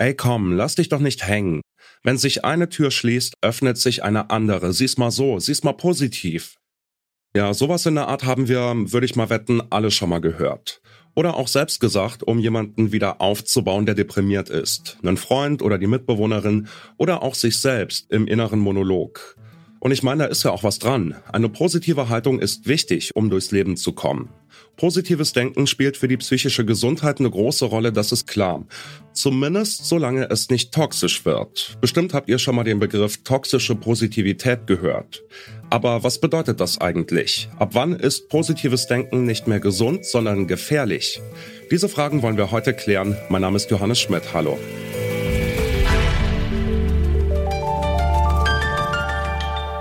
Ey komm, lass dich doch nicht hängen. Wenn sich eine Tür schließt, öffnet sich eine andere. Sieh's mal so, sieh's mal positiv. Ja, sowas in der Art haben wir, würde ich mal wetten, alle schon mal gehört. Oder auch selbst gesagt, um jemanden wieder aufzubauen, der deprimiert ist. Einen Freund oder die Mitbewohnerin oder auch sich selbst im inneren Monolog. Und ich meine, da ist ja auch was dran. Eine positive Haltung ist wichtig, um durchs Leben zu kommen. Positives Denken spielt für die psychische Gesundheit eine große Rolle, das ist klar. Zumindest solange es nicht toxisch wird. Bestimmt habt ihr schon mal den Begriff toxische Positivität gehört. Aber was bedeutet das eigentlich? Ab wann ist positives Denken nicht mehr gesund, sondern gefährlich? Diese Fragen wollen wir heute klären. Mein Name ist Johannes Schmidt. Hallo.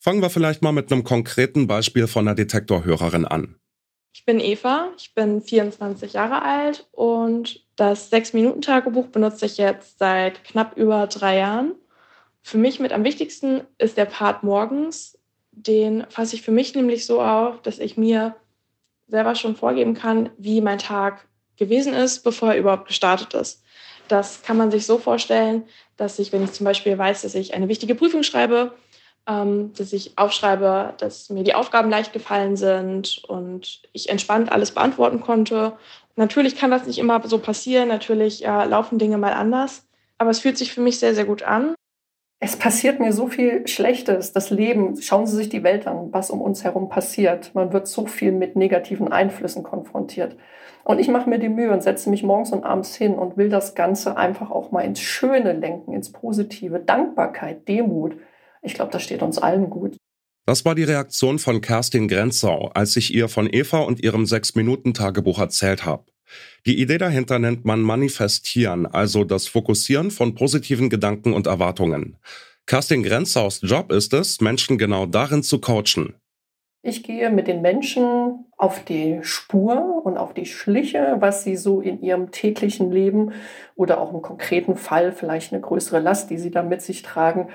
Fangen wir vielleicht mal mit einem konkreten Beispiel von einer Detektorhörerin an. Ich bin Eva, ich bin 24 Jahre alt und das 6-Minuten-Tagebuch benutze ich jetzt seit knapp über drei Jahren. Für mich mit am wichtigsten ist der Part morgens. Den fasse ich für mich nämlich so auf, dass ich mir selber schon vorgeben kann, wie mein Tag gewesen ist, bevor er überhaupt gestartet ist. Das kann man sich so vorstellen, dass ich, wenn ich zum Beispiel weiß, dass ich eine wichtige Prüfung schreibe, dass ich aufschreibe, dass mir die Aufgaben leicht gefallen sind und ich entspannt alles beantworten konnte. Natürlich kann das nicht immer so passieren, natürlich äh, laufen Dinge mal anders, aber es fühlt sich für mich sehr, sehr gut an. Es passiert mir so viel Schlechtes, das Leben. Schauen Sie sich die Welt an, was um uns herum passiert. Man wird so viel mit negativen Einflüssen konfrontiert. Und ich mache mir die Mühe und setze mich morgens und abends hin und will das Ganze einfach auch mal ins Schöne lenken, ins Positive. Dankbarkeit, Demut. Ich glaube, das steht uns allen gut. Das war die Reaktion von Kerstin Grenzau, als ich ihr von Eva und ihrem Sechs-Minuten-Tagebuch erzählt habe. Die Idee dahinter nennt man Manifestieren, also das Fokussieren von positiven Gedanken und Erwartungen. Kerstin Grenzaus Job ist es, Menschen genau darin zu coachen. Ich gehe mit den Menschen auf die Spur und auf die Schliche, was sie so in ihrem täglichen Leben oder auch im konkreten Fall vielleicht eine größere Last, die sie da mit sich tragen,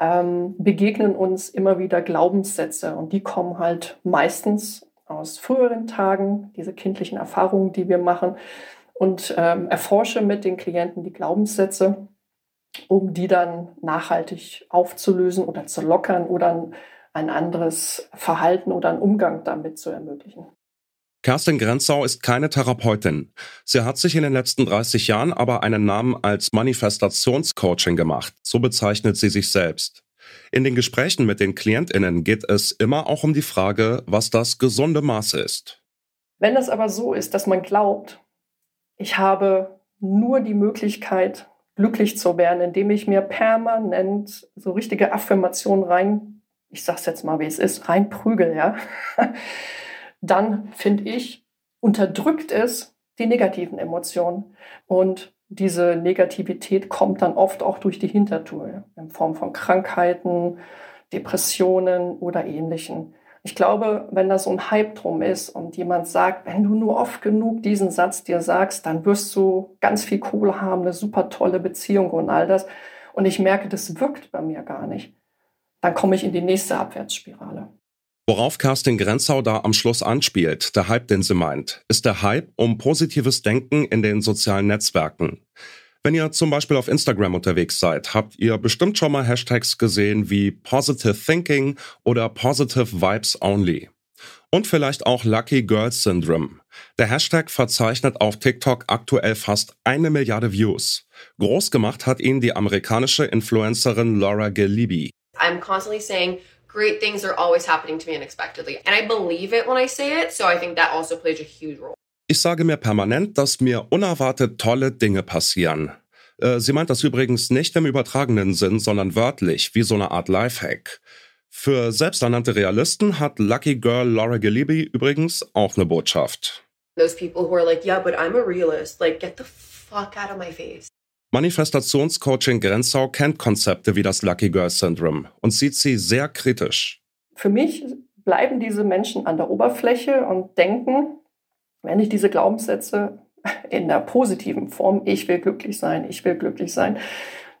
ähm, begegnen uns immer wieder Glaubenssätze und die kommen halt meistens aus früheren Tagen, diese kindlichen Erfahrungen, die wir machen und ähm, erforsche mit den Klienten die Glaubenssätze, um die dann nachhaltig aufzulösen oder zu lockern oder ein, anderes Verhalten oder einen Umgang damit zu ermöglichen. Kerstin Grenzau ist keine Therapeutin. Sie hat sich in den letzten 30 Jahren aber einen Namen als Manifestationscoaching gemacht. So bezeichnet sie sich selbst. In den Gesprächen mit den Klientinnen geht es immer auch um die Frage, was das gesunde Maß ist. Wenn es aber so ist, dass man glaubt, ich habe nur die Möglichkeit, glücklich zu werden, indem ich mir permanent so richtige Affirmationen rein, ich sag's jetzt mal, wie es ist, reinprügel, ja, dann finde ich, unterdrückt es die negativen Emotionen. Und diese Negativität kommt dann oft auch durch die Hintertür in Form von Krankheiten, Depressionen oder ähnlichen. Ich glaube, wenn da so ein Hype drum ist und jemand sagt, wenn du nur oft genug diesen Satz dir sagst, dann wirst du ganz viel Kohle haben, eine super tolle Beziehung und all das. Und ich merke, das wirkt bei mir gar nicht. Dann komme ich in die nächste Abwärtsspirale. Worauf Kerstin Grenzau da am Schluss anspielt, der Hype, den sie meint, ist der Hype um positives Denken in den sozialen Netzwerken. Wenn ihr zum Beispiel auf Instagram unterwegs seid, habt ihr bestimmt schon mal Hashtags gesehen wie Positive Thinking oder Positive Vibes Only. Und vielleicht auch Lucky Girl Syndrome. Der Hashtag verzeichnet auf TikTok aktuell fast eine Milliarde Views. Groß gemacht hat ihn die amerikanische Influencerin Laura Galibi. I'm constantly saying great things are always happening to me unexpectedly. And I believe it when I say it, so I think that also plays a huge role. Ich sage mir permanent, dass mir unerwartet tolle Dinge passieren. Äh, sie meint das übrigens nicht im übertragenen Sinn, sondern wörtlich, wie so eine Art Lifehack. Für selbsternannte Realisten hat Lucky Girl Laura Galibi übrigens auch eine Botschaft. Those people who are like, yeah, but I'm a realist, like, get the fuck out of my face. Manifestationscoaching Grenzau kennt Konzepte wie das Lucky Girl Syndrome und sieht sie sehr kritisch. Für mich bleiben diese Menschen an der Oberfläche und denken, wenn ich diese Glaubenssätze in der positiven Form, ich will glücklich sein, ich will glücklich sein,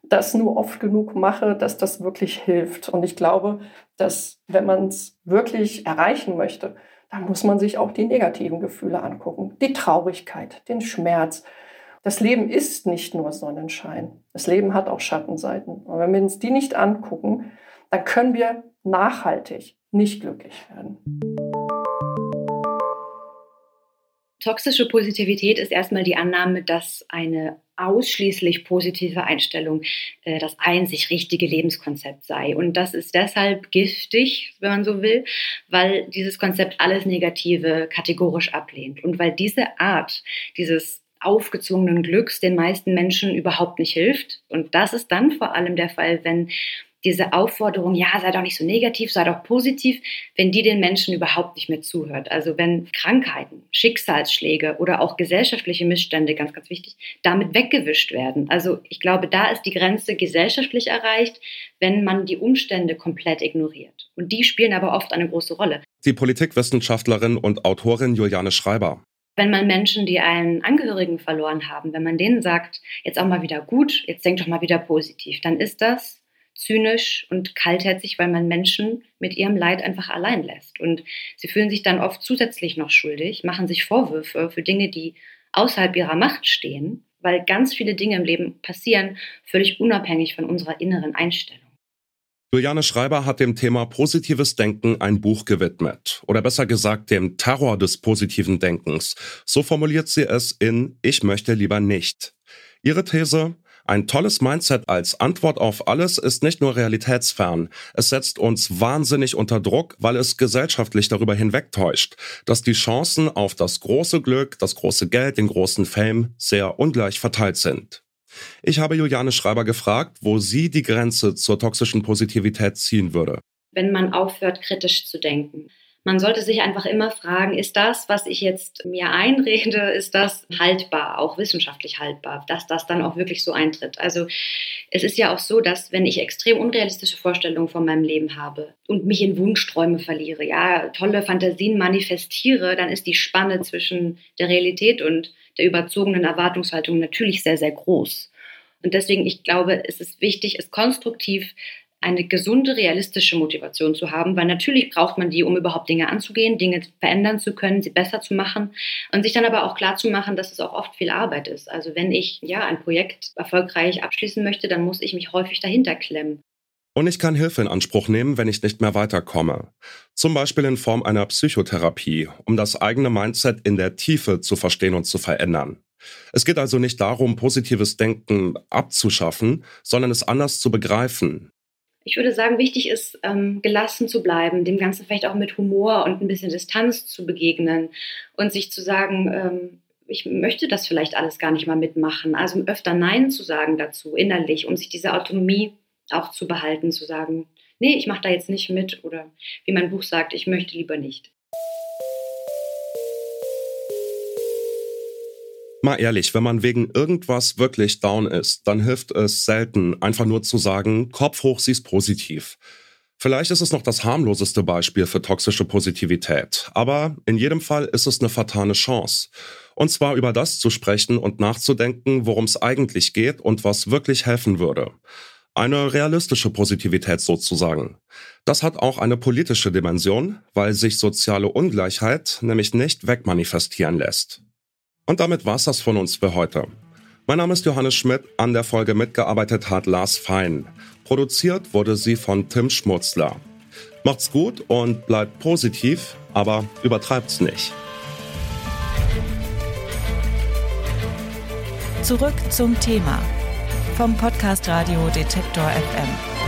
das nur oft genug mache, dass das wirklich hilft. Und ich glaube, dass wenn man es wirklich erreichen möchte, dann muss man sich auch die negativen Gefühle angucken. Die Traurigkeit, den Schmerz. Das Leben ist nicht nur Sonnenschein. Das Leben hat auch Schattenseiten. Und wenn wir uns die nicht angucken, dann können wir nachhaltig nicht glücklich werden. Toxische Positivität ist erstmal die Annahme, dass eine ausschließlich positive Einstellung äh, das einzig richtige Lebenskonzept sei. Und das ist deshalb giftig, wenn man so will, weil dieses Konzept alles Negative kategorisch ablehnt und weil diese Art dieses aufgezwungenen Glücks den meisten Menschen überhaupt nicht hilft. Und das ist dann vor allem der Fall, wenn diese Aufforderung, ja, sei doch nicht so negativ, sei doch positiv, wenn die den Menschen überhaupt nicht mehr zuhört. Also wenn Krankheiten, Schicksalsschläge oder auch gesellschaftliche Missstände, ganz, ganz wichtig, damit weggewischt werden. Also ich glaube, da ist die Grenze gesellschaftlich erreicht, wenn man die Umstände komplett ignoriert. Und die spielen aber oft eine große Rolle. Die Politikwissenschaftlerin und Autorin Juliane Schreiber wenn man Menschen, die einen Angehörigen verloren haben, wenn man denen sagt, jetzt auch mal wieder gut, jetzt denk doch mal wieder positiv, dann ist das zynisch und kaltherzig, weil man Menschen mit ihrem Leid einfach allein lässt. Und sie fühlen sich dann oft zusätzlich noch schuldig, machen sich Vorwürfe für Dinge, die außerhalb ihrer Macht stehen, weil ganz viele Dinge im Leben passieren, völlig unabhängig von unserer inneren Einstellung. Juliane Schreiber hat dem Thema positives Denken ein Buch gewidmet. Oder besser gesagt, dem Terror des positiven Denkens. So formuliert sie es in Ich möchte lieber nicht. Ihre These, ein tolles Mindset als Antwort auf alles ist nicht nur realitätsfern, es setzt uns wahnsinnig unter Druck, weil es gesellschaftlich darüber hinwegtäuscht, dass die Chancen auf das große Glück, das große Geld, den großen Fame sehr ungleich verteilt sind. Ich habe Juliane Schreiber gefragt, wo sie die Grenze zur toxischen Positivität ziehen würde. Wenn man aufhört, kritisch zu denken man sollte sich einfach immer fragen, ist das, was ich jetzt mir einrede, ist das haltbar, auch wissenschaftlich haltbar, dass das dann auch wirklich so eintritt. Also es ist ja auch so, dass wenn ich extrem unrealistische Vorstellungen von meinem Leben habe und mich in Wunschträume verliere, ja, tolle Fantasien manifestiere, dann ist die Spanne zwischen der Realität und der überzogenen Erwartungshaltung natürlich sehr, sehr groß. Und deswegen, ich glaube, es ist wichtig, es konstruktiv eine gesunde, realistische Motivation zu haben, weil natürlich braucht man die, um überhaupt Dinge anzugehen, Dinge verändern zu können, sie besser zu machen und sich dann aber auch klar zu machen, dass es auch oft viel Arbeit ist. Also wenn ich ja ein Projekt erfolgreich abschließen möchte, dann muss ich mich häufig dahinter klemmen. Und ich kann Hilfe in Anspruch nehmen, wenn ich nicht mehr weiterkomme. Zum Beispiel in Form einer Psychotherapie, um das eigene Mindset in der Tiefe zu verstehen und zu verändern. Es geht also nicht darum, positives Denken abzuschaffen, sondern es anders zu begreifen, ich würde sagen, wichtig ist, ähm, gelassen zu bleiben, dem Ganzen vielleicht auch mit Humor und ein bisschen Distanz zu begegnen und sich zu sagen, ähm, ich möchte das vielleicht alles gar nicht mal mitmachen. Also öfter Nein zu sagen dazu, innerlich, um sich diese Autonomie auch zu behalten, zu sagen, nee, ich mache da jetzt nicht mit oder wie mein Buch sagt, ich möchte lieber nicht. Mal ehrlich, wenn man wegen irgendwas wirklich down ist, dann hilft es selten, einfach nur zu sagen, Kopf hoch, siehst positiv. Vielleicht ist es noch das harmloseste Beispiel für toxische Positivität, aber in jedem Fall ist es eine fatale Chance. Und zwar über das zu sprechen und nachzudenken, worum es eigentlich geht und was wirklich helfen würde. Eine realistische Positivität sozusagen. Das hat auch eine politische Dimension, weil sich soziale Ungleichheit nämlich nicht wegmanifestieren lässt. Und damit war's das von uns für heute. Mein Name ist Johannes Schmidt, an der Folge mitgearbeitet hat Lars Fein. Produziert wurde sie von Tim Schmutzler. Macht's gut und bleibt positiv, aber übertreibt's nicht. Zurück zum Thema vom Podcast Radio Detektor FM.